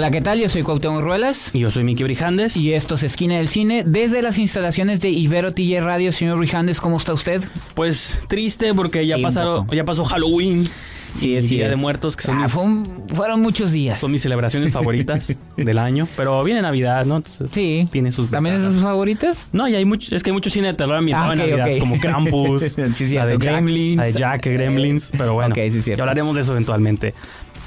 Hola, ¿qué tal? Yo soy Cuauhtémoc Ruelas. Y yo soy Miki Brijandes. Y esto es Esquina del Cine desde las instalaciones de Ibero TJ Radio. Señor Brijandes, ¿cómo está usted? Pues triste porque ya Sí, pasaron, ya pasó Halloween. Sí, así Día es. de Muertos, que son, Ah, mis, fue un- fueron muchos días. son mis celebraciones favoritas del año. Pero viene Navidad, ¿no? Entonces, Sí. Tiene sus ¿También es de sus favoritas? No, y hay mucho, es que hay mucho cine de terror ambientado Ah, en ok, Navidad, ok. como Krampus, Sí, sí, la de de Jack, Gremlins. la de Jack, Gremlins, pero bueno, Ok, sí, ya hablaremos de eso eventualmente.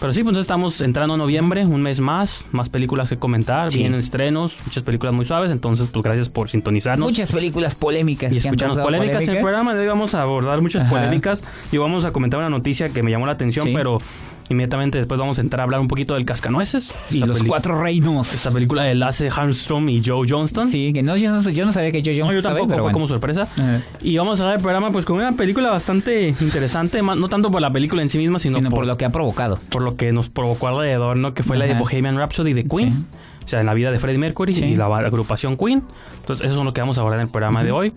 Pero sí, pues estamos entrando a noviembre, un mes más, más películas que comentar, Sí. vienen estrenos, muchas películas muy suaves, entonces pues gracias por sintonizarnos. Muchas películas polémicas. y causado polémicas. En el polémica. programa de hoy vamos a abordar muchas Ajá. polémicas y vamos a comentar una noticia que me llamó la atención, Sí. pero inmediatamente después vamos a entrar a hablar un poquito del Cascanueces. Y los cuatro reinos. Esta película de Lasse Armstrong y Joe Johnston. Sí, que no, yo no, yo no sabía que yo, yo No, yo estaba ahí, tampoco, pero fue bueno. como sorpresa. Y vamos a ver el programa pues con una película bastante interesante, más- no tanto por la película en sí misma, sino, Sino por, por lo que ha provocado. por lo que nos provocó alrededor, ¿no? Que fue la de. Bohemian Rhapsody de Queen. O sea, en la vida de Freddie Mercury Sí. y la agrupación Queen. Entonces, eso es lo que vamos a hablar en el programa de hoy.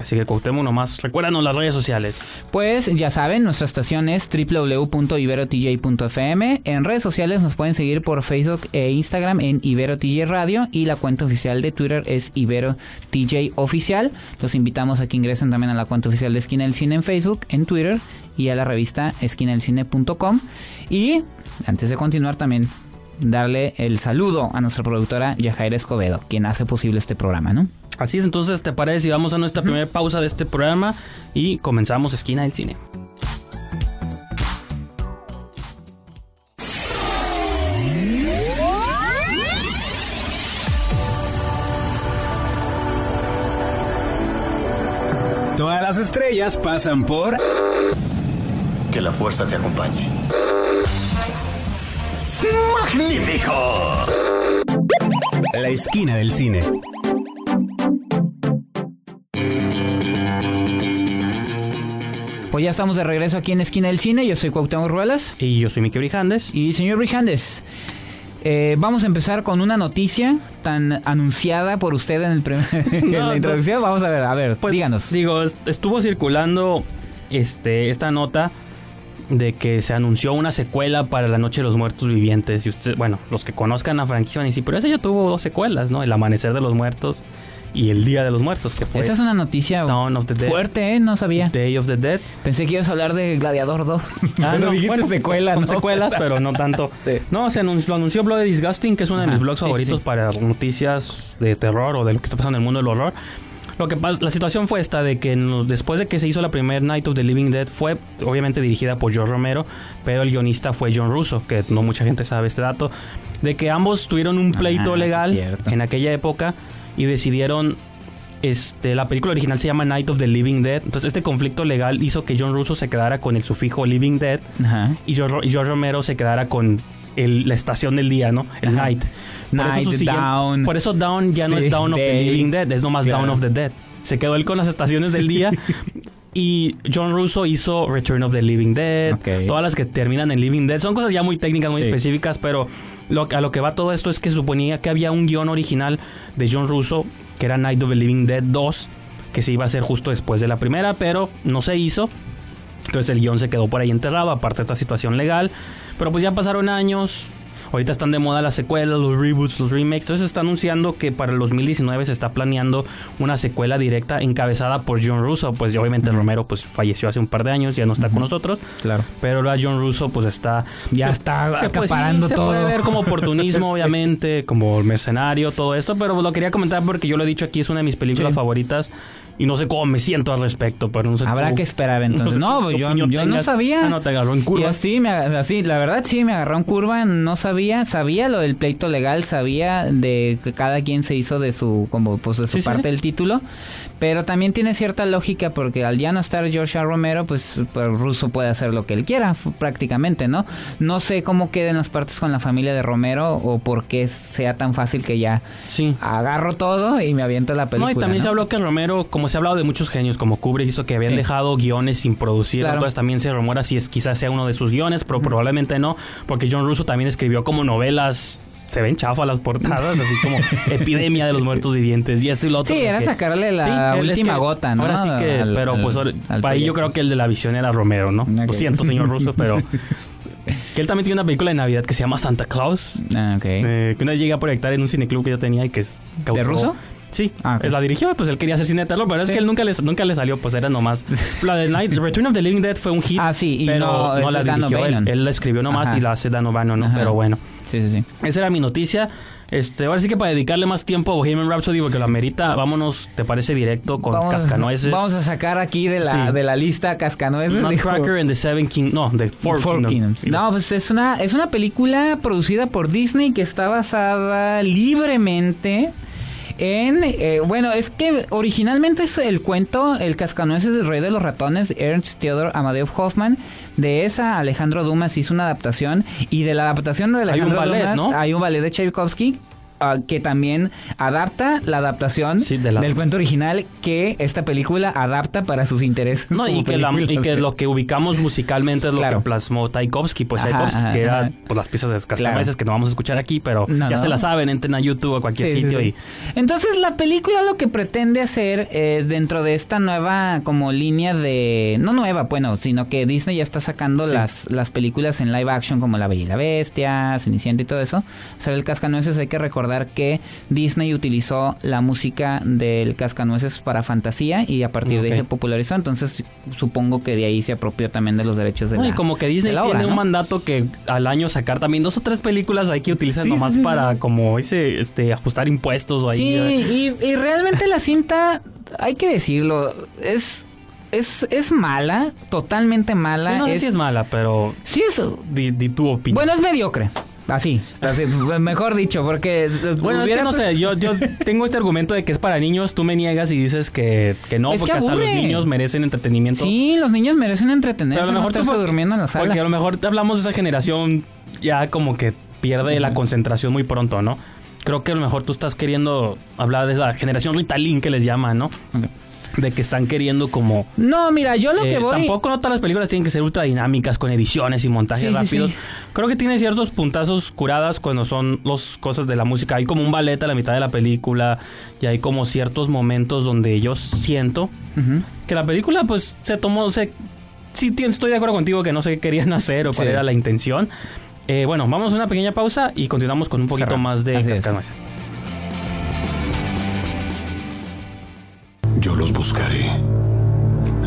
Así que Cuauhtémoc nomás, recuérdanos las redes sociales. Pues ya saben, nuestra estación es www.iberotj.fm. En redes sociales nos pueden seguir por Facebook e Instagram en Ibero TJ Radio y la cuenta oficial de Twitter es Ibero TJ Oficial. Los invitamos a que ingresen también a la cuenta oficial de Esquina del Cine en Facebook, en Twitter y a la revista esquinadelcine.com. Y antes de continuar también darle el saludo a nuestra productora Yajaira Escobedo, quien hace posible este programa, ¿no? Así es, entonces, ¿te parece si vamos a nuestra primera pausa de este programa y comenzamos Esquina del Cine? Todas las estrellas pasan por Que la fuerza te acompañe. La Esquina del Cine. Pues ya estamos de regreso aquí en Esquina del Cine. Yo soy Cuauhtémoc Ruelas. Y yo soy Miki Brijandes. Y señor Brijandes, eh, vamos a empezar con una noticia tan anunciada por usted en, el primer- en No, la introducción. Vamos a ver, a ver, Pues, díganos. Digo, est- estuvo circulando este, esta nota de que se anunció una secuela para La Noche de los Muertos Vivientes. Y usted, bueno, los que conozcan la franquicia van a decir, pero esa ya tuvo dos secuelas, ¿no? El Amanecer de los Muertos y El Día de los Muertos, que fue Esa es una noticia Dawn of the Dead. fuerte, ¿eh? No sabía. Day of the Dead. Pensé que ibas a hablar de Gladiador 2. Ah, no, bueno, secuela, son ¿no? secuelas, pero no tanto. Sí. No, se anunció, lo anunció Bloody Disgusting, que es uno de Ajá, mis blogs sí, favoritos sí. para noticias de terror o de lo que está pasando en el mundo del horror. Lo que pasa, la situación fue esta de que después de que se hizo la primera Night of the Living Dead fue obviamente dirigida por George Romero, pero el guionista fue John Russo, que no mucha gente sabe este dato, de que ambos tuvieron un pleito Ah, sí, legal en aquella época y decidieron este, la película original se llama Night of the Living Dead. Entonces, este conflicto legal hizo que John Russo se quedara con el sufijo Living Dead Ajá. y George, Romero se quedara con el- la estación del día, ¿no? El Ajá. night. Por Night, siguiente- Down. Por eso Down ya no es Down of the. Living Dead, es nomás Claro. Down of the Dead. Se quedó él con las estaciones del día. Y John Russo hizo Return of the Living Dead. Todas las que terminan en Living Dead. Son cosas ya muy técnicas, muy Sí. específicas, pero a lo que va todo esto es que suponía que había un guion original de John Russo, que era Night of the Living Dead 2, que se iba a hacer justo después de la primera, pero no se hizo. Entonces el guion se quedó por ahí enterrado, aparte de esta situación legal. Pero pues ya pasaron años. Ahorita están de moda las secuelas, los reboots, los remakes. Entonces se está anunciando que para el 2019 se está planeando una secuela directa encabezada por John Russo. Pues obviamente Romero pues falleció hace un par de años, ya no está con nosotros. Claro. Pero ahora John Russo pues está... Ya se- está se sí, acaparando se todo. puede ver como oportunismo, obviamente, como mercenario, todo esto. Pero lo quería comentar porque yo lo he dicho aquí, es una de mis películas Sí. favoritas. Y no sé cómo me siento al respecto, pero no sé Habrá que esperar entonces. No, yo, yo no sabía. Ah, no, te agarró en curva. Y así, me, así, la verdad sí, me agarró en curva, no sabía, sabía lo del pleito legal, sabía de que cada quien se hizo de su, como pues de su Sí, parte sí. del título, pero también tiene cierta lógica porque al ya no estar R. Romero, pues, pues Russo puede hacer lo que él quiera, prácticamente, ¿no? No sé cómo queden las partes con la familia de Romero o por qué sea tan fácil que ya Sí. agarro todo y me aviento la película. No, y también ¿no? se habló que Romero, como se ha hablado de muchos genios, como Kubrick hizo que habían Sí. dejado guiones sin producir, Claro. entonces también se rumora si es quizás sea uno de sus guiones, pero probablemente no, porque John Russo también escribió como novelas, se ven chafas las portadas, así como Epidemia de los Muertos Vivientes y esto y lo otro. Sí, era que- sacarle la Sí, él es última que- gota, ¿no? Ahora sí que, Al- pero al- pues al ahí yo creo que el de la visión era Romero, ¿no? Lo siento, señor Russo, pero que él también tiene una película de Navidad que se llama Santa Claus, Ah, ok. eh, que una vez llegué a proyectar en un cineclub que yo tenía y que es causó- Russo? Sí, Ah, la dirigió, pues él quería hacer cine de terror, pero es Sí. que él nunca le, nunca le salió, pues era nomás. La de Night, Return of the Living Dead fue un hit, Ah, sí, y pero no, no, es la dirigió él. La escribió nomás Ajá. y la hace Dan O'Bannon, ¿no? Ajá. Pero bueno, Sí, sí, sí. esa era mi noticia. Este, ahora sí que para dedicarle más tiempo a Bohemian Rhapsody, porque lo amerita, vámonos, ¿te parece directo con Vamos, Cascanueces? vamos a sacar aquí de la, Sí. de la lista Cascanueces. Nutcracker and the Seven King, no, the Four, Four Kingdoms. Kingdoms. No, pues es una, es una película producida por Disney que está basada libremente en... eh, bueno, es que originalmente es el cuento El Cascanueces del Rey de los Ratones, Ernst Theodor Amadeus Hoffman. De esa Alejandro Dumas hizo una adaptación y de la adaptación de un Alejandro ballet, Dumas ¿no? hay un ballet de Tchaikovsky ah, que también adapta la adaptación Sí, de la- del cuento original que esta película adapta para sus intereses. No, y que, la- y película. que lo que ubicamos musicalmente es lo Claro. que plasmó Tchaikovsky, pues Ajá, Tchaikovsky, ajá, que era ajá. pues, las piezas de Cascanueces Claro. que no vamos a escuchar aquí, pero No, ya no. se la saben, entren a YouTube o a cualquier Sí, sitio sí. y Entonces la película lo que pretende hacer eh, dentro de esta nueva como línea de... No nueva, bueno, sino que Disney ya está sacando las, las películas en live action como La Bella y la Bestia, Cenicienta y todo eso. O sea, el Cascanueces hay que recordar que Disney utilizó la música del Cascanueces para fantasía y a partir de ahí se popularizó. Entonces supongo que de ahí se apropió también de los derechos de No, la y como que Disney obra, tiene un mandato que al año sacar también dos o tres películas hay que utilizar Sí, nomás sí, para como ese este ajustar impuestos o ahí. Sí, y, y realmente la cinta, hay que decirlo, es, es, es mala, totalmente mala. no sé es, si es mala, pero sí es- di, di tu opinión. bueno, es mediocre. Así, así, mejor dicho, porque Bueno, es que hubiera- no sé, yo, yo tengo este argumento de que es para niños, tú me niegas y dices que, que no, Es que porque hasta los niños merecen entretenimiento. Sí, los niños merecen entretenerse, Pero a lo no mejor estarse porque- durmiendo en la sala. Porque a lo mejor te hablamos de esa generación ya como que pierde la concentración muy pronto, ¿no? Creo que a lo mejor tú estás queriendo hablar de la generación Ritalin que les llaman, ¿no? De que están queriendo como... No, mira, yo lo eh, que voy... Tampoco no todas las películas tienen que ser ultra dinámicas con ediciones y montajes Sí, rápidos. sí. Creo que tiene ciertos puntazos curadas cuando son las cosas de la música. Hay como un ballet a la mitad de la película y hay como ciertos momentos donde yo siento que la película pues se tomó, se, sí estoy de acuerdo contigo que no sé qué querían hacer o cuál era la intención. Eh, bueno, vamos a una pequeña pausa y continuamos con un poquito Cerramos. más de. Cascanueces. Yo los buscaré.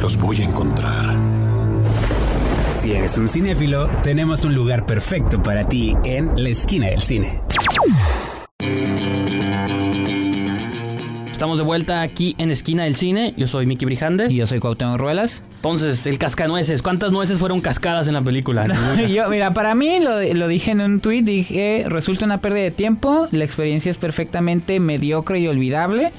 Los voy a encontrar. Si eres un cinéfilo, tenemos un lugar perfecto para ti en la esquina del cine. Estamos de vuelta aquí en Esquina del Cine. Yo soy Miki Brijandes. Y yo soy Cuauhtémoc Ruelas. Entonces, el cascanueces. ¿Cuántas nueces fueron cascadas en la película? yo, mira, para mí, lo, lo dije en un tweet, dije, resulta una pérdida de tiempo, la experiencia es perfectamente mediocre y olvidable.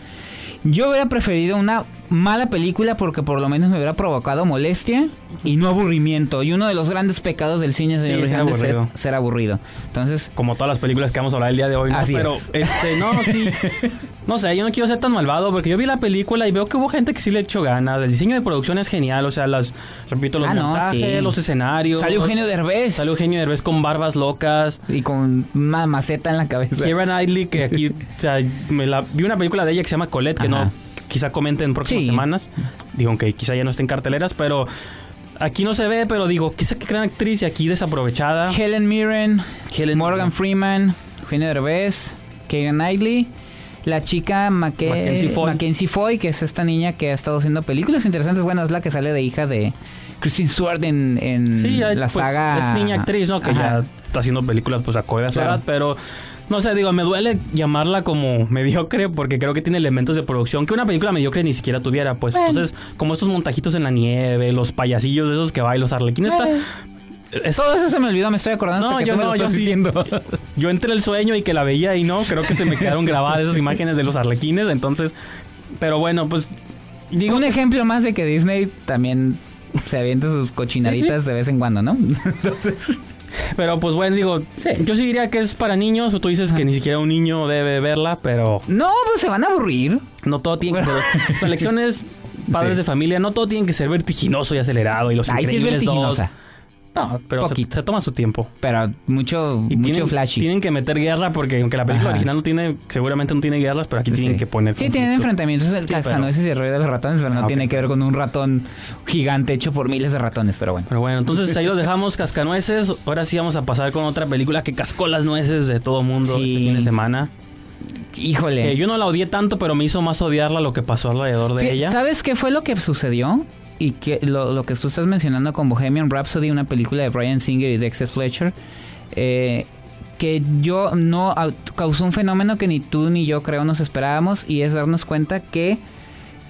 Yo hubiera preferido una mala película porque por lo menos me hubiera provocado molestia y no aburrimiento. Y uno de los grandes pecados del cine, señor aburrido. es ser aburrido. Entonces, Como todas las películas que vamos a hablar el día de hoy. ¿no? Así Pero, es. este, no, sí. No sé, yo no quiero ser tan malvado porque yo vi la película y veo que hubo gente que sí le echó ganas. El diseño de producción es genial. O sea, las, repito, los Ah, no, montajes, sí. los escenarios. salió Eugenio Derbez Salió Eugenio Derbez con barbas locas. y con una maceta en la cabeza. Kieran Knightley, que aquí, o sea, me la, vi una película de ella que se llama Colette, que Ajá. no, quizá comente en próximas Sí. semanas. Digo, que quizá ya no esté en carteleras, pero aquí no se ve, pero digo, quizá que gran actriz y aquí desaprovechada. Helen Mirren, Helen Morgan Freeman, Eugenio Derbez, Keira Knightley, la chica Maque- Mackenzie Foy. Mackenzie Foy, que es esta niña que ha estado haciendo películas interesantes. Bueno, es la que sale de hija de Kristen Stewart en, en Sí, la pues, saga. es niña actriz, ¿no? Que Ajá. ya está haciendo películas pues acorde a su edad, pero no sé, digo, me duele llamarla como mediocre porque creo que tiene elementos de producción que una película mediocre ni siquiera tuviera, pues. Bueno. Entonces, como estos montajitos en la nieve, los payasillos de esos que bailan, los arlequines, está... Es- Todo eso se me olvidó, me estoy acordando No, hasta que yo tú me lo no, yo estás diciendo. Yo entré el sueño y que la veía y no, creo que se me quedaron grabadas esas imágenes de los arlequines, entonces, pero bueno, pues digo, Un ejemplo más de que Disney también se avienta sus cochinaditas de vez en cuando, ¿no? pero pues bueno, digo, Sí. yo sí diría que es para niños, o tú dices que ni siquiera un niño debe verla, pero no, pues se van a aburrir. no todo tiene que ser, la lección es padres Sí. de familia, no todo tiene que ser vertiginoso y acelerado y los Ahí sí es increíbles dos. No, pero se, Poquito. se toma su tiempo. Pero mucho, Y mucho tienen, flashy. Tienen que meter guerra porque aunque la película Ajá. original no tiene, seguramente no tiene guerras, pero aquí tienen que poner. Sí, tienen enfrentamientos del Sí, pero- cascanueces y el rey de los ratones, pero no Ah, tiene que ver con un ratón gigante hecho por miles de ratones, pero bueno. Pero bueno, entonces ahí los dejamos cascanueces. Ahora sí vamos a pasar con otra película que cascó las nueces de todo mundo Sí. este fin de semana. Híjole. Eh, yo no la odié tanto, pero me hizo más odiarla lo que pasó alrededor de Fí- ella. ¿Sabes qué fue lo que sucedió? Y que lo, lo que tú estás mencionando con Bohemian Rhapsody, una película de Brian Singer y Dexter Fletcher, eh, que yo no au- causó un fenómeno que ni tú ni yo creo nos esperábamos y es darnos cuenta que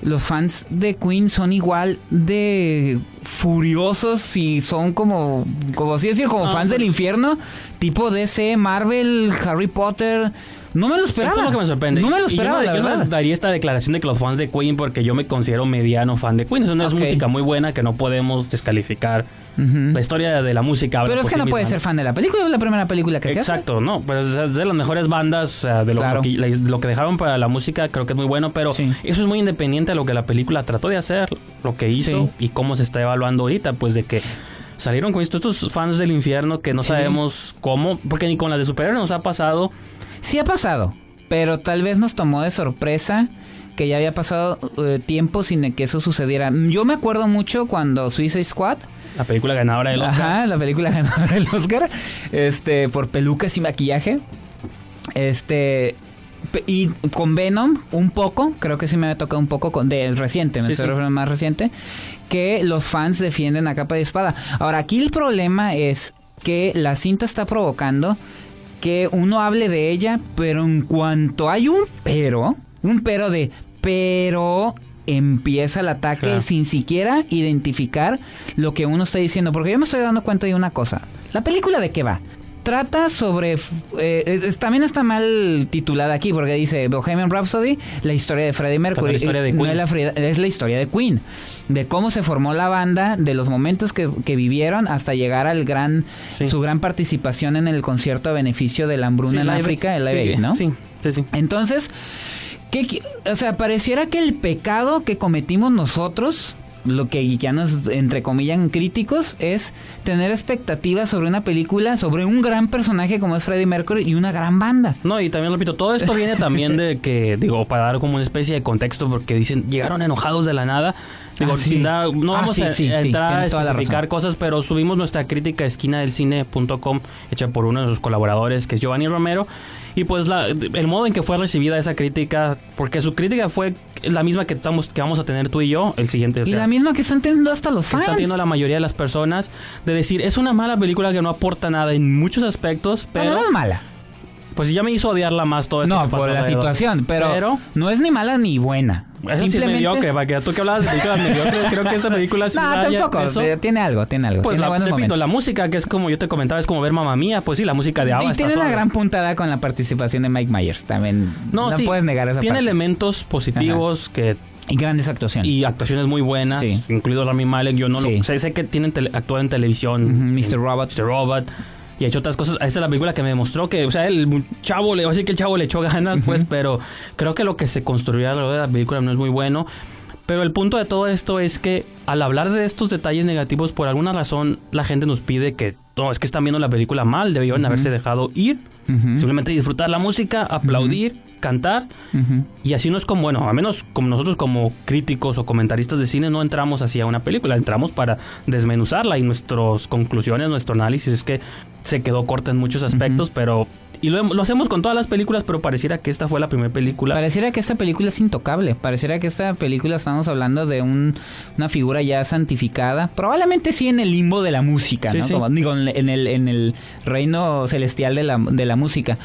los fans de Queen son igual de furiosos y son como, como así decir, como Ah, fans pues- del infierno, tipo DC, Marvel, Harry Potter. No me lo esperaba. Eso es lo que me sorprende. No me lo Y yo esperaba, no- la yo no verdad. daría esta declaración de que los fans de Queen, porque yo me considero mediano fan de Queen. Es una Ok. música muy buena que no podemos descalificar. La historia de la música. Pero es que no puedes ser fan de la película, es la primera película que se hace. Exacto, no, pero es es de las mejores bandas, de lo, Claro. que, la- lo que dejaron para la música creo que es muy bueno, pero Sí. eso es muy independiente de lo que la película trató de hacer, lo que hizo Sí. y cómo se está evaluando ahorita, pues de que salieron con esto estos fans del infierno que no Sí. sabemos cómo, porque ni con las de superhéroes nos ha pasado. Sí ha pasado, pero tal vez nos tomó de sorpresa que ya había pasado eh, tiempo sin que eso sucediera. Yo me acuerdo mucho cuando Suicide Squad, La película ganadora del Oscar. ajá, la película ganadora del Oscar, este, por pelucas y maquillaje, este, y con Venom un poco, creo que sí me había tocado un poco con del reciente, me Sí, estoy sí. más reciente, que los fans defienden a capa de espada. Ahora aquí el problema es que la cinta está provocando que uno hable de ella, pero en cuanto hay un pero, un pero de pero empieza el ataque Claro. sin siquiera identificar lo que uno está diciendo, porque yo me estoy dando cuenta de una cosa. La película de qué va? Trata sobre... eh, es- también está mal titulada aquí porque dice Bohemian Rhapsody, la historia de Freddie Mercury. la de Eh, no es la, es la historia de Queen, de cómo se formó la banda, de los momentos que, que vivieron hasta llegar al gran, Sí. su gran participación en el concierto a beneficio de la hambruna Sí, en África, el Live Aid, ¿no? Sí, sí, sí. Entonces, ¿qué qui- o sea, pareciera que el pecado que cometimos nosotros, lo que ya nos, entre comillas, críticos, es tener expectativas sobre una película, sobre un gran personaje como es Freddie Mercury y una gran banda. No, y también repito, todo esto viene también de que, digo, para dar como una especie de contexto, porque dicen, llegaron enojados de la nada. Digo, Ah, sí. no Ah, vamos sí, a, sí, a entrar a especificar cosas, pero subimos nuestra crítica a esquina del cine.com, hecha por uno de sus colaboradores, que es Giovanni Romero. Y pues la- el modo en que fue recibida esa crítica, porque su crítica fue la misma que, estamos, que vamos a tener tú y yo, el siguiente. o Y sea, la misma que están teniendo hasta los fans. está teniendo la mayoría de las personas, de decir, es una mala película que no aporta nada en muchos aspectos, Pero pero no es mala. pues ya me hizo odiarla más todo esto. No, por la situación, pero, Pero no es ni mala ni buena. Eso sí es mediocre, para que tú que hablabas de películas mediocres, creo que esta película sí No, tampoco. eso. Tiene algo, tiene algo. Pues tiene la, repito, la música, que es como yo te comentaba, es como ver Mamma Mía, pues sí, la música de ABBA y tiene una gran puntada con la participación de Mike Myers. También No, no, sí, puedes negar esa Tiene parte. elementos positivos que Y grandes actuaciones. y actuaciones muy buenas, Sí. incluido Rami Malek. Yo no Sí. lo sé, sé que tienen tele- actúa en televisión. Ujú, Mr. Robot. Mr. Robot. Y ha hecho otras cosas. Esa es la película que me demostró que, o sea, el chavo, le voy a decir que el chavo le echó ganas, pues, pero creo que lo que se construyó alrededor de la película no es muy bueno. Pero el punto de todo esto es que al hablar de estos detalles negativos, por alguna razón, la gente nos pide que, no, es que están viendo la película mal, debieron haberse dejado ir, simplemente disfrutar la música, aplaudir, cantar. Y así no es como, bueno, a menos como nosotros como críticos o comentaristas de cine no entramos así a una película, entramos para desmenuzarla y nuestras conclusiones, nuestro análisis es que se quedó corta en muchos aspectos, pero Y lo, lo hacemos con todas las películas, pero pareciera que esta fue la primera película. Pareciera que esta película es intocable. Pareciera que esta película estamos hablando de un- una figura ya santificada. Probablemente sí en el limbo de la música, Sí, ¿no? sí. Como digo, en el, en el reino celestial de la, de la música.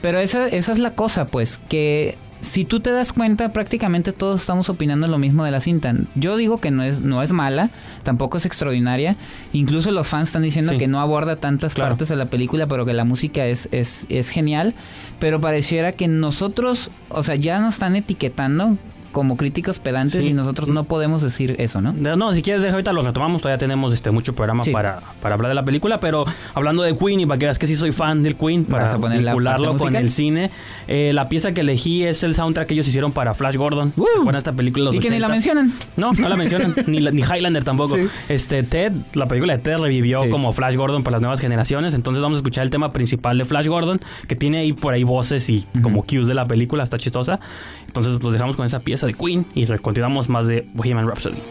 Pero esa, esa es la cosa, pues, que si tú te das cuenta, prácticamente todos estamos opinando lo mismo de la cinta. Yo digo que no es, no es mala, tampoco es extraordinaria. Incluso los fans están diciendo Sí. que no aborda tantas Claro. partes de la película, pero que la música es, es, es genial. Pero pareciera que nosotros, o sea, ya nos están etiquetando como críticos pedantes Sí. y nosotros no podemos decir eso, ¿no? No, si quieres, deja ahorita lo retomamos. Todavía tenemos este mucho programa Sí. para, para hablar de la película. Pero hablando de Queen, y para que veas que sí soy fan del Queen, ¿Vas para vincularlo con el cine, eh, la pieza que elegí es el soundtrack que ellos hicieron para Flash Gordon. ¡Uh! Con esta película los Y que ni la 80. mencionan. No, no la mencionan, ni, la- ni Highlander tampoco. Sí. Este Ted, la película de Ted revivió como Flash Gordon para las nuevas generaciones. Entonces vamos a escuchar el tema principal de Flash Gordon, que tiene ahí por ahí voces y como cues de la película, está chistosa. Entonces los dejamos con esa pieza de Queen y continuamos más de Bohemian Rhapsody.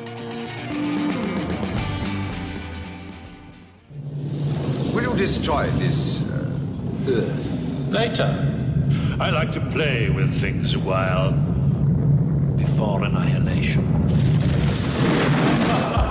Will you destroy this uh, Earth? Later. I like to play with things a while. Before annihilation.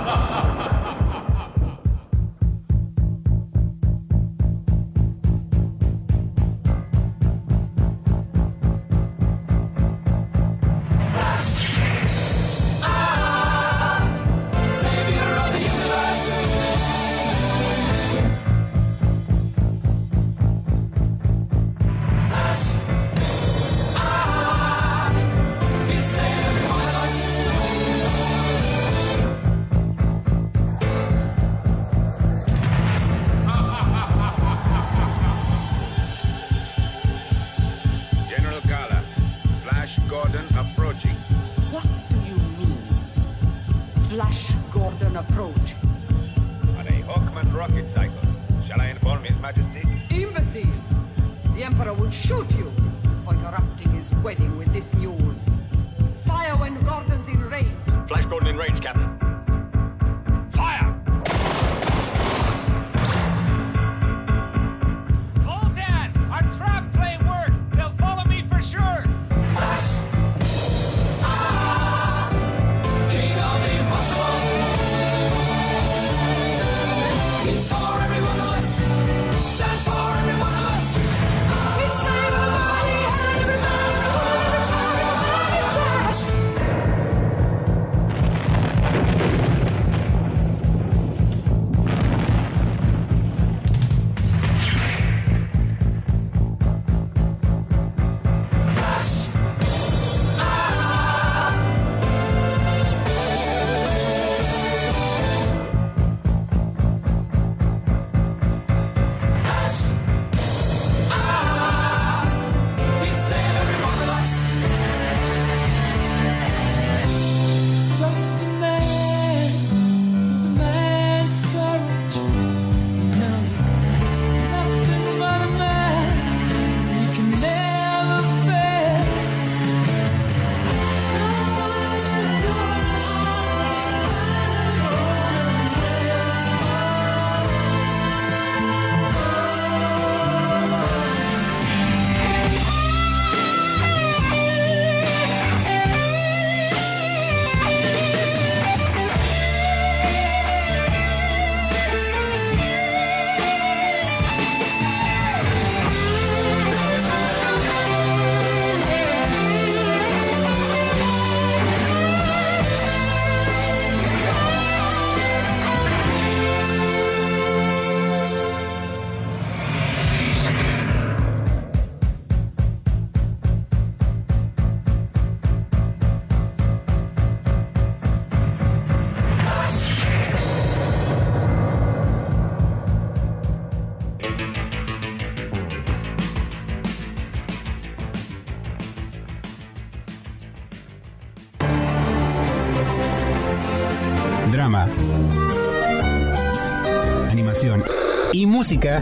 música.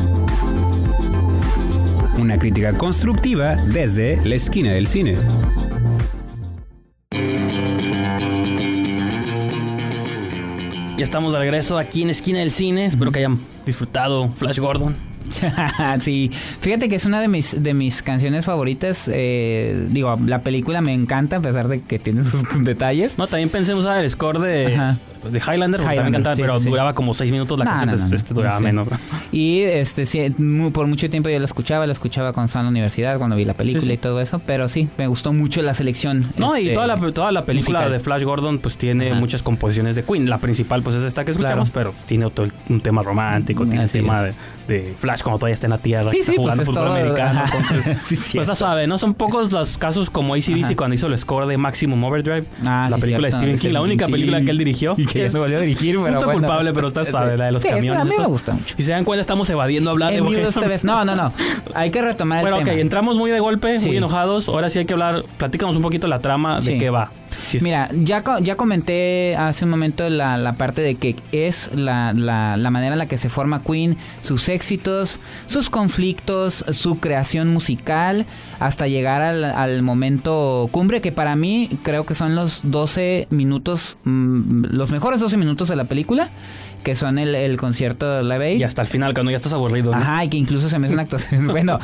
Una crítica constructiva desde la esquina del cine. Ya estamos de regreso aquí en Esquina del Cine. Espero que hayan disfrutado Flash Gordon. sí, fíjate que es una de mis de mis canciones favoritas. eh, digo, la película me encanta a pesar de que tiene sus detalles. No, también pensé en el score de, Ajá. De Highlander, porque también Highlander, encantaba, sí, pero sí, sí. duraba como seis minutos la No, canción, no, no, este duraba sí. menos. Y este sí, mu- por mucho tiempo yo la escuchaba, la escuchaba cuando estaba en la universidad, cuando vi la película Sí, sí. y todo eso, pero sí, me gustó mucho la selección. No, y este, toda la, toda la película musical. de Flash Gordon pues tiene Ajá. muchas composiciones de Queen. La principal pues es esta que escuchamos, pero tiene otro, un tema romántico, tiene un tema de, de Flash como todavía está en la tierra, Sí, está sí, pues jugando es fútbol todo, americano. Entonces, Sí, pues está suave, ¿no? Son pocos los casos como ACDC cuando hizo el score de Maximum Overdrive, Ah, la sí, película de Stephen King, la única película que él dirigió. Y que ya se volvió a dirigir, pero justo bueno. culpable, pero está suave, la de los Sí, camiones. a mí me gusta mucho. Si se dan cuenta, estamos evadiendo hablar de En esta vez. No, no, no. Hay que retomar Bueno, el ok, tema. entramos muy de golpe, Sí. muy enojados. Ahora sí hay que hablar, platícanos un poquito la trama de qué va. Mira, ya, ya comenté hace un momento la, la parte de que es la, la, la manera en la que se forma Queen, sus éxitos, sus conflictos, su creación musical, hasta llegar al, al momento cumbre, que para mí creo que son los 12 minutos, mm, los mejores 12 minutos de la película, que son el, el concierto de Live Aid. Y hasta el final, cuando ya estás aburrido. ¿no? Ajá, y que incluso se me hace una actuación. bueno,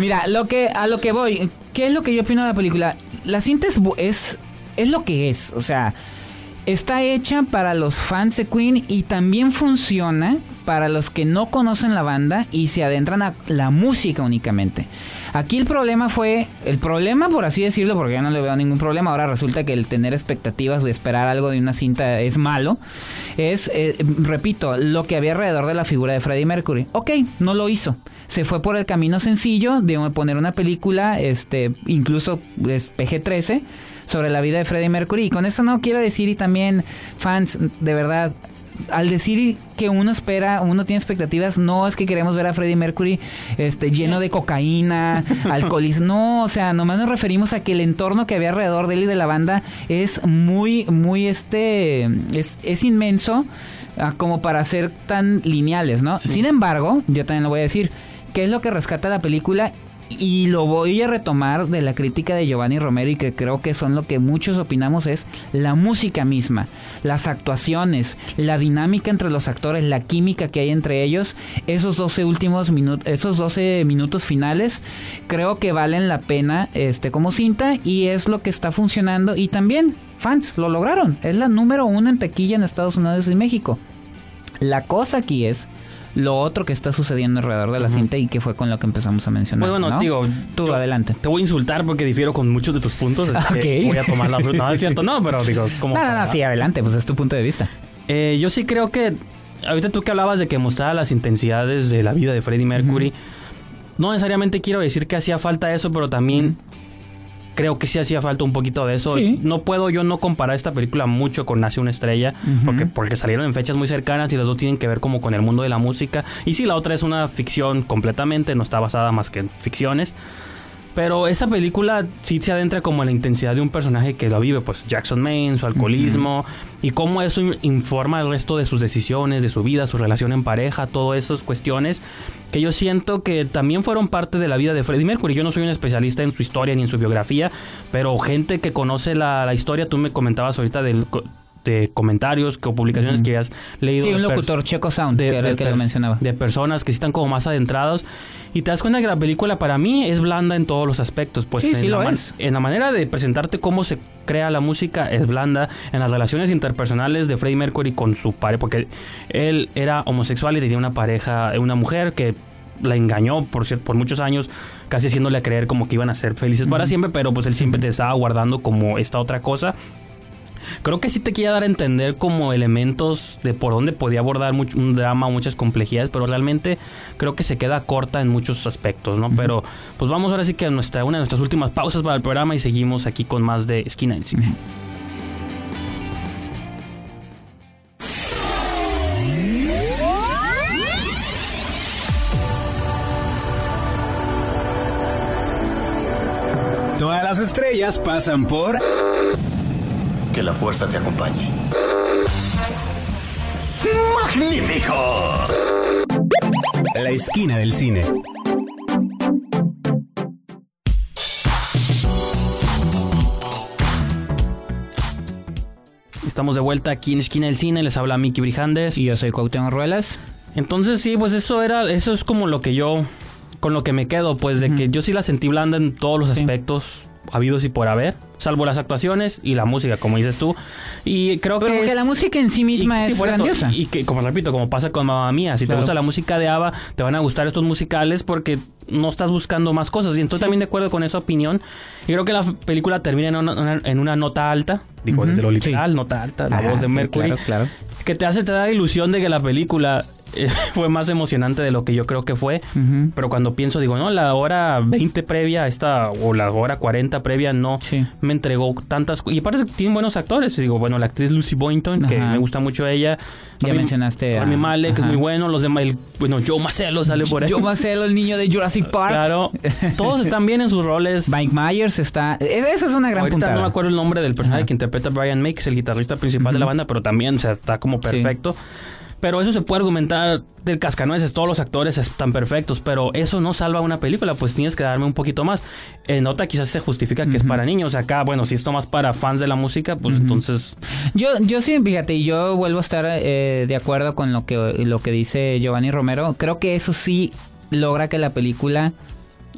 mira, lo que, a lo que voy, ¿qué es lo que yo opino de la película? La cinta es, es lo que es, o sea, está hecha para los fans de Queen y también funciona para los que no conocen la banda y se adentran a la música únicamente. Aquí el problema fue, el problema por así decirlo, porque ya no le veo ningún problema, ahora resulta que el tener expectativas o esperar algo de una cinta es malo, es, eh, repito, lo que había alrededor de la figura de Freddie Mercury. Ok, no lo hizo. Se fue por el camino sencillo de poner una película, este, incluso es PG-13, sobre la vida de Freddie Mercury. Y con eso no quiero decir, y también fans, de verdad, al decir que uno espera, uno tiene expectativas, no es que queremos ver a Freddie Mercury este, lleno de cocaína, alcoholismo, no, o sea, nomás nos referimos a que el entorno que había alrededor de él y de la banda es muy, muy, este, es, es inmenso ah, como para ser tan lineales, ¿no? Sin embargo, yo también lo voy a decir, ¿qué es lo que rescata la película? Y lo voy a retomar de la crítica de Giovanni Romero y que creo que son lo que muchos opinamos es la música misma, las actuaciones, la dinámica entre los actores, la química que hay entre ellos, esos 12 últimos minutos, esos 12 minutos finales, creo que valen la pena este como cinta y es lo que está funcionando. Y también fans lo lograron, es la número uno en taquilla en Estados Unidos y México. La cosa aquí es lo otro que está sucediendo alrededor de la cinta y que fue con lo que empezamos a mencionar. Pues bueno, ¿no? digo, tú yo adelante. Te voy a insultar porque difiero con muchos de tus puntos. así que Ok. Voy a tomar la. No, es cierto, no, pero digo, como. No, no, sí, adelante, pues es tu punto de vista. Eh, yo sí creo que. Ahorita tú que hablabas de que mostraba las intensidades de la vida de Freddie Mercury. No necesariamente quiero decir que hacía falta eso, pero también. Creo que sí hacía falta un poquito de eso. Sí. No puedo yo no comparar esta película mucho con Nace una estrella, porque, porque salieron en fechas muy cercanas y las dos tienen que ver como con el mundo de la música. Y sí, la otra es una ficción completamente, no está basada más que en ficciones. Pero esa película sí se adentra como en la intensidad de un personaje que lo vive, pues Jackson Maine, su alcoholismo, y cómo eso in- informa el resto de sus decisiones, de su vida, su relación en pareja, todas esas cuestiones que yo siento que también fueron parte de la vida de Freddie Mercury. Yo no soy un especialista en su historia ni en su biografía, pero gente que conoce la, la historia, tú me comentabas ahorita del de comentarios o publicaciones que has leído. Sí, un de locutor, Checo Sound, que era el que lo mencionaba. de personas que sí están como más adentrados y te das cuenta que la película para mí es blanda en todos los aspectos pues Sí, en, sí la lo es. en la manera de presentarte cómo se crea la música es blanda en las relaciones interpersonales de Freddie Mercury con su pareja porque él era homosexual y tenía una pareja una mujer que la engañó por por muchos años casi haciéndole creer como que iban a ser felices para siempre pero pues él siempre te estaba guardando como esta otra cosa Creo que sí te quería dar a entender como elementos de por dónde podía abordar mucho- un drama, muchas complejidades, pero realmente creo que se queda corta en muchos aspectos, ¿no? Pero pues vamos ahora sí que a nuestra, una de nuestras últimas pausas para el programa y seguimos aquí con más de Esquina del Cine. Todas las estrellas pasan por Que la fuerza te acompañe. ¡Magnífico! la esquina del cine. Estamos de vuelta aquí en Esquina del Cine, les habla Miki Brijandes. Y yo soy Cuauhtémoc Ruelas. Entonces sí, pues eso era, eso es como lo que yo, con lo que me quedo, pues de que yo sí la sentí blanda en todos los Sí. aspectos habidos y por haber, salvo las actuaciones y la música, como dices tú. Y creo Pero que porque es- la música en sí misma y- sí, es eso. grandiosa. Y que, como repito, como pasa con Mamma Mía, si te gusta la música de ABBA, te van a gustar estos musicales porque no estás buscando más cosas. Y entonces también de acuerdo con esa opinión. Y creo que la película termina en una, una- en una nota alta, digo, desde lo sí. literal, nota alta, la Ajá, voz de Mercury, claro, claro. que te hace te da la ilusión de que la película fue más emocionante de lo que yo creo que fue. Pero cuando pienso, digo, no, la hora 20 previa a esta, o la hora 40 previa, no Sí. me entregó tantas Y aparte, tienen buenos actores. Digo, bueno, la actriz Lucy Boynton, que me gusta mucho ella. Ya Rami- mencionaste a- Rami Malek, ajá. muy bueno. Los demás, el- bueno, Joe Marcelo sale por ahí. Yo Marcelo, el niño de Jurassic Park. Claro. Todos están bien en sus roles. Mike Myers está. e- Esa es una gran Ahorita puntada. no me acuerdo el nombre del personaje Ajá. que interpreta Brian May, que es el guitarrista principal de la banda, pero también, o sea, está como Sí. Pero eso se puede argumentar del cascanueces, todos los actores están perfectos, pero eso no salva una película, pues tienes que darme un poquito más. En nota quizás se justifica que es para niños, acá, bueno, si esto más para fans de la música, pues entonces... Yo, yo sí, fíjate, y yo vuelvo a estar eh, de acuerdo con lo que, lo que dice Giovanni Romero. Creo que eso sí logra que la película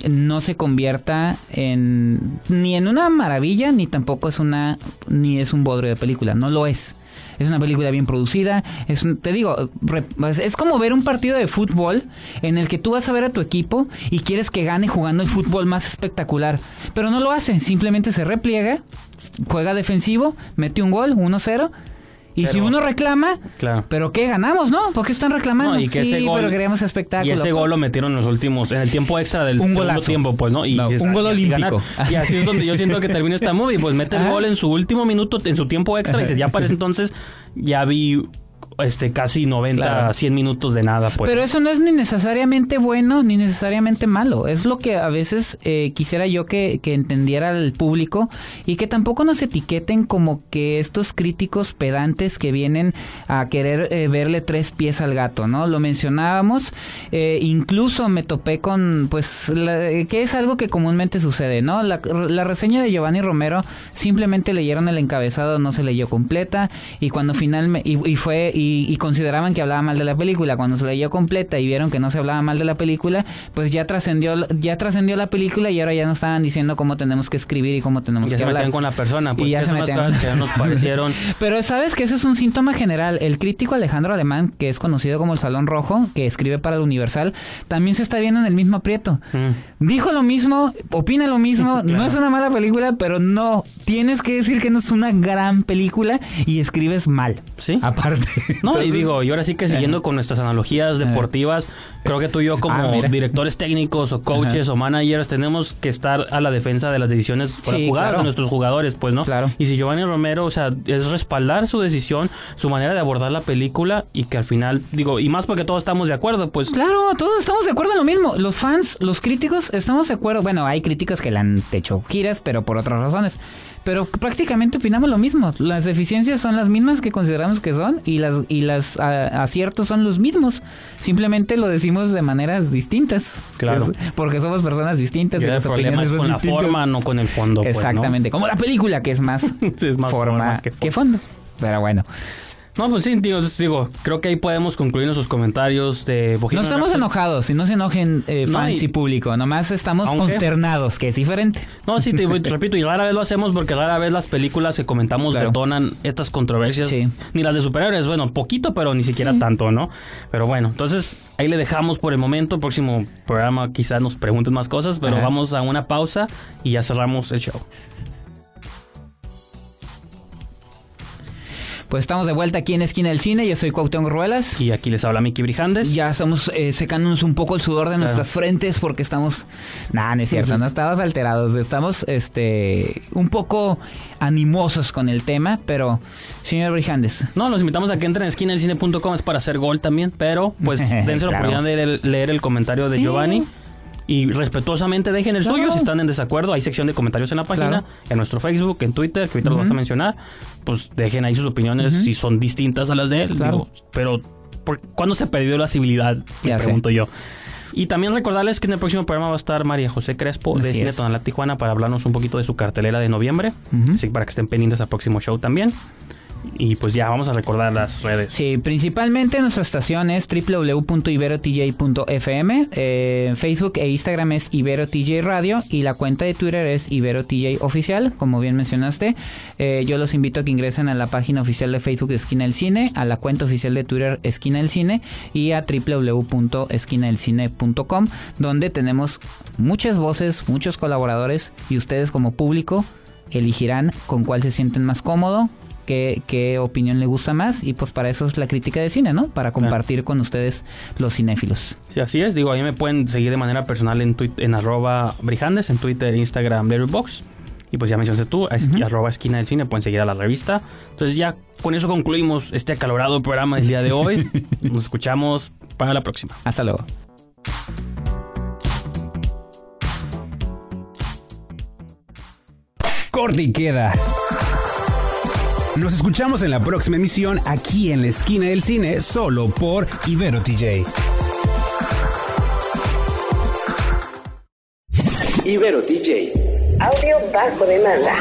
no se convierta en ni en una maravilla ni tampoco es una ni es un bodrio de película no lo es. Es una película bien producida es un- te digo re- es- es como ver un partido de fútbol en el que tú vas a ver a tu equipo y quieres que gane jugando el fútbol más espectacular pero no lo hace simplemente se repliega juega defensivo mete un gol 1-0 y si uno reclama Claro. pero qué ganamos no ¿por qué están reclamando No, y que sí ese gol, pero queríamos espectáculo Y ese gol lo metieron en los últimos, en el tiempo extra del Un segundo tiempo, pues, ¿no? Y No, un "Ah, gol olímpico". ganar". Y así es donde yo siento que termina esta movie, pues mete el Ajá. gol en su último minuto, en su tiempo extra, y ya para ese entonces ya vi este casi 90, Claro. 100 minutos de nada, pues. Pero eso no es ni necesariamente bueno ni necesariamente malo. Es lo que a veces eh, quisiera yo que, que entendiera el público y que tampoco nos etiqueten como que estos críticos pedantes que vienen a querer eh, verle tres pies al gato, ¿no? Lo mencionábamos, eh, incluso me topé con, pues, la- que es algo que comúnmente sucede, ¿no? La, la reseña de Giovanni Romero simplemente leyeron el encabezado, no se leyó completa y cuando finalmente, y, y fue, y, y consideraban que hablaba mal de la película, cuando se leyó completa y vieron que no se hablaba mal de la película, pues ya trascendió, ya trascendió la película y ahora ya nos estaban diciendo cómo tenemos que escribir y cómo tenemos ya que se hablar. metían con la persona, pues Y ya se metían. que nos parecieron. Pero sabes que ese es un síntoma general. El crítico Alejandro Alemán, que es conocido como el Salón Rojo, que escribe para el Universal, también se está viendo en el mismo aprieto. Mm. Dijo lo mismo, opina lo mismo, no es una mala película, pero no, tienes que decir que no es una gran película y escribes mal. Sí. Aparte. No, y digo, y ahora sí que siguiendo con nuestras analogías deportivas, creo que tú y yo como Ah, mira. directores técnicos o coaches Ajá. o managers tenemos que estar a la defensa de las decisiones Sí, jugadas claro. de nuestros jugadores, pues, ¿no? Claro. Y si Giovanni Romero, o sea, es respaldar su decisión, su manera de abordar la película y que al final, digo, y más porque todos estamos de acuerdo, pues... Claro, todos estamos de acuerdo en lo mismo. Los fans, los críticos, estamos de acuerdo. Bueno, hay críticos que le han hecho giras, pero por otras razones. Pero prácticamente opinamos lo mismo. Las deficiencias son las mismas que consideramos que son y las y las a- aciertos son los mismos. Simplemente lo decimos de maneras distintas. Claro. Es- porque somos personas distintas Y y el las problema opiniones son con la distintas. forma, no con el fondo. pues, ¿no? Exactamente, como la película que es más, Sí, es más forma, forma que que fondo. Pero bueno, No, pues sí, digo, digo, creo que ahí podemos concluir nuestros comentarios de no Bohemian estamos Rhapsody. enojados y no se enojen eh, No, fans y- y público. Nomás estamos Aunque- consternados, que es diferente. No, sí, te, te repito, y rara vez lo hacemos porque rara vez las películas que comentamos Claro. detonan estas controversias. Sí. Ni las de superhéroes, bueno, poquito, pero ni siquiera tanto, ¿no? Pero bueno, entonces ahí le dejamos por el momento. Próximo programa quizás nos pregunten más cosas, pero Ajá. vamos a una pausa y ya cerramos el show. Pues estamos de vuelta aquí en Esquina del Cine. Yo soy Cuauhtémoc Ruelas. Y aquí les habla Miki Brijandes. Ya estamos eh, secándonos un poco el sudor de nuestras frentes porque estamos... Nah, no es cierto, no estamos alterados. Estamos este un poco animosos con el tema, pero... Señor Brijandes. No, los invitamos a que entren en esquinaelcine.com, es para hacer gol también, pero pues dense la Claro. oportunidad de leer el, leer el comentario de Sí. Giovanni. Y respetuosamente dejen el Claro. suyo si están en desacuerdo. Hay sección de comentarios en la página, Claro. en nuestro Facebook, en Twitter, que ahorita los vas a mencionar. Pues dejen ahí sus opiniones si son distintas a las de él. Claro. digo, pero, ¿por ¿cuándo se perdió la civilidad? Me pregunto yo. Y también recordarles que en el próximo programa va a estar María José Crespo de Así Cine es. Tonalá Tijuana para hablarnos un poquito de su cartelera de noviembre. Así que para que estén pendientes al próximo show también. Y pues ya, vamos a recordar las redes. Sí, principalmente nuestra estación es www.iberotj.fm, eh, Facebook e Instagram es IberoTJ Radio y la cuenta de Twitter es IberoTJ Oficial, como bien mencionaste. Eh, yo los invito a que ingresen a la página oficial de Facebook de Esquina del Cine, a la cuenta oficial de Twitter Esquina del Cine y a www.esquinadelcine.com, donde tenemos muchas voces, muchos colaboradores y ustedes como público elegirán con cuál se sienten más cómodo, qué, qué opinión le gusta más y pues para eso es la crítica de cine, ¿no? Para compartir con ustedes los cinéfilos. Sí, así es. Digo, ahí me pueden seguir de manera personal en, tuit- en arroba brijandes, en Twitter, Instagram, Letterboxd. Y pues ya mencionaste tú, es- arroba esquina del cine, pueden seguir a la revista. Entonces ya con eso concluimos este acalorado programa del día de hoy. Nos escuchamos para la próxima. Hasta luego. Corte y queda. Nos escuchamos en la próxima emisión aquí en la esquina del cine, solo por Ibero TJ. Ibero DJ. Audio bajo demanda.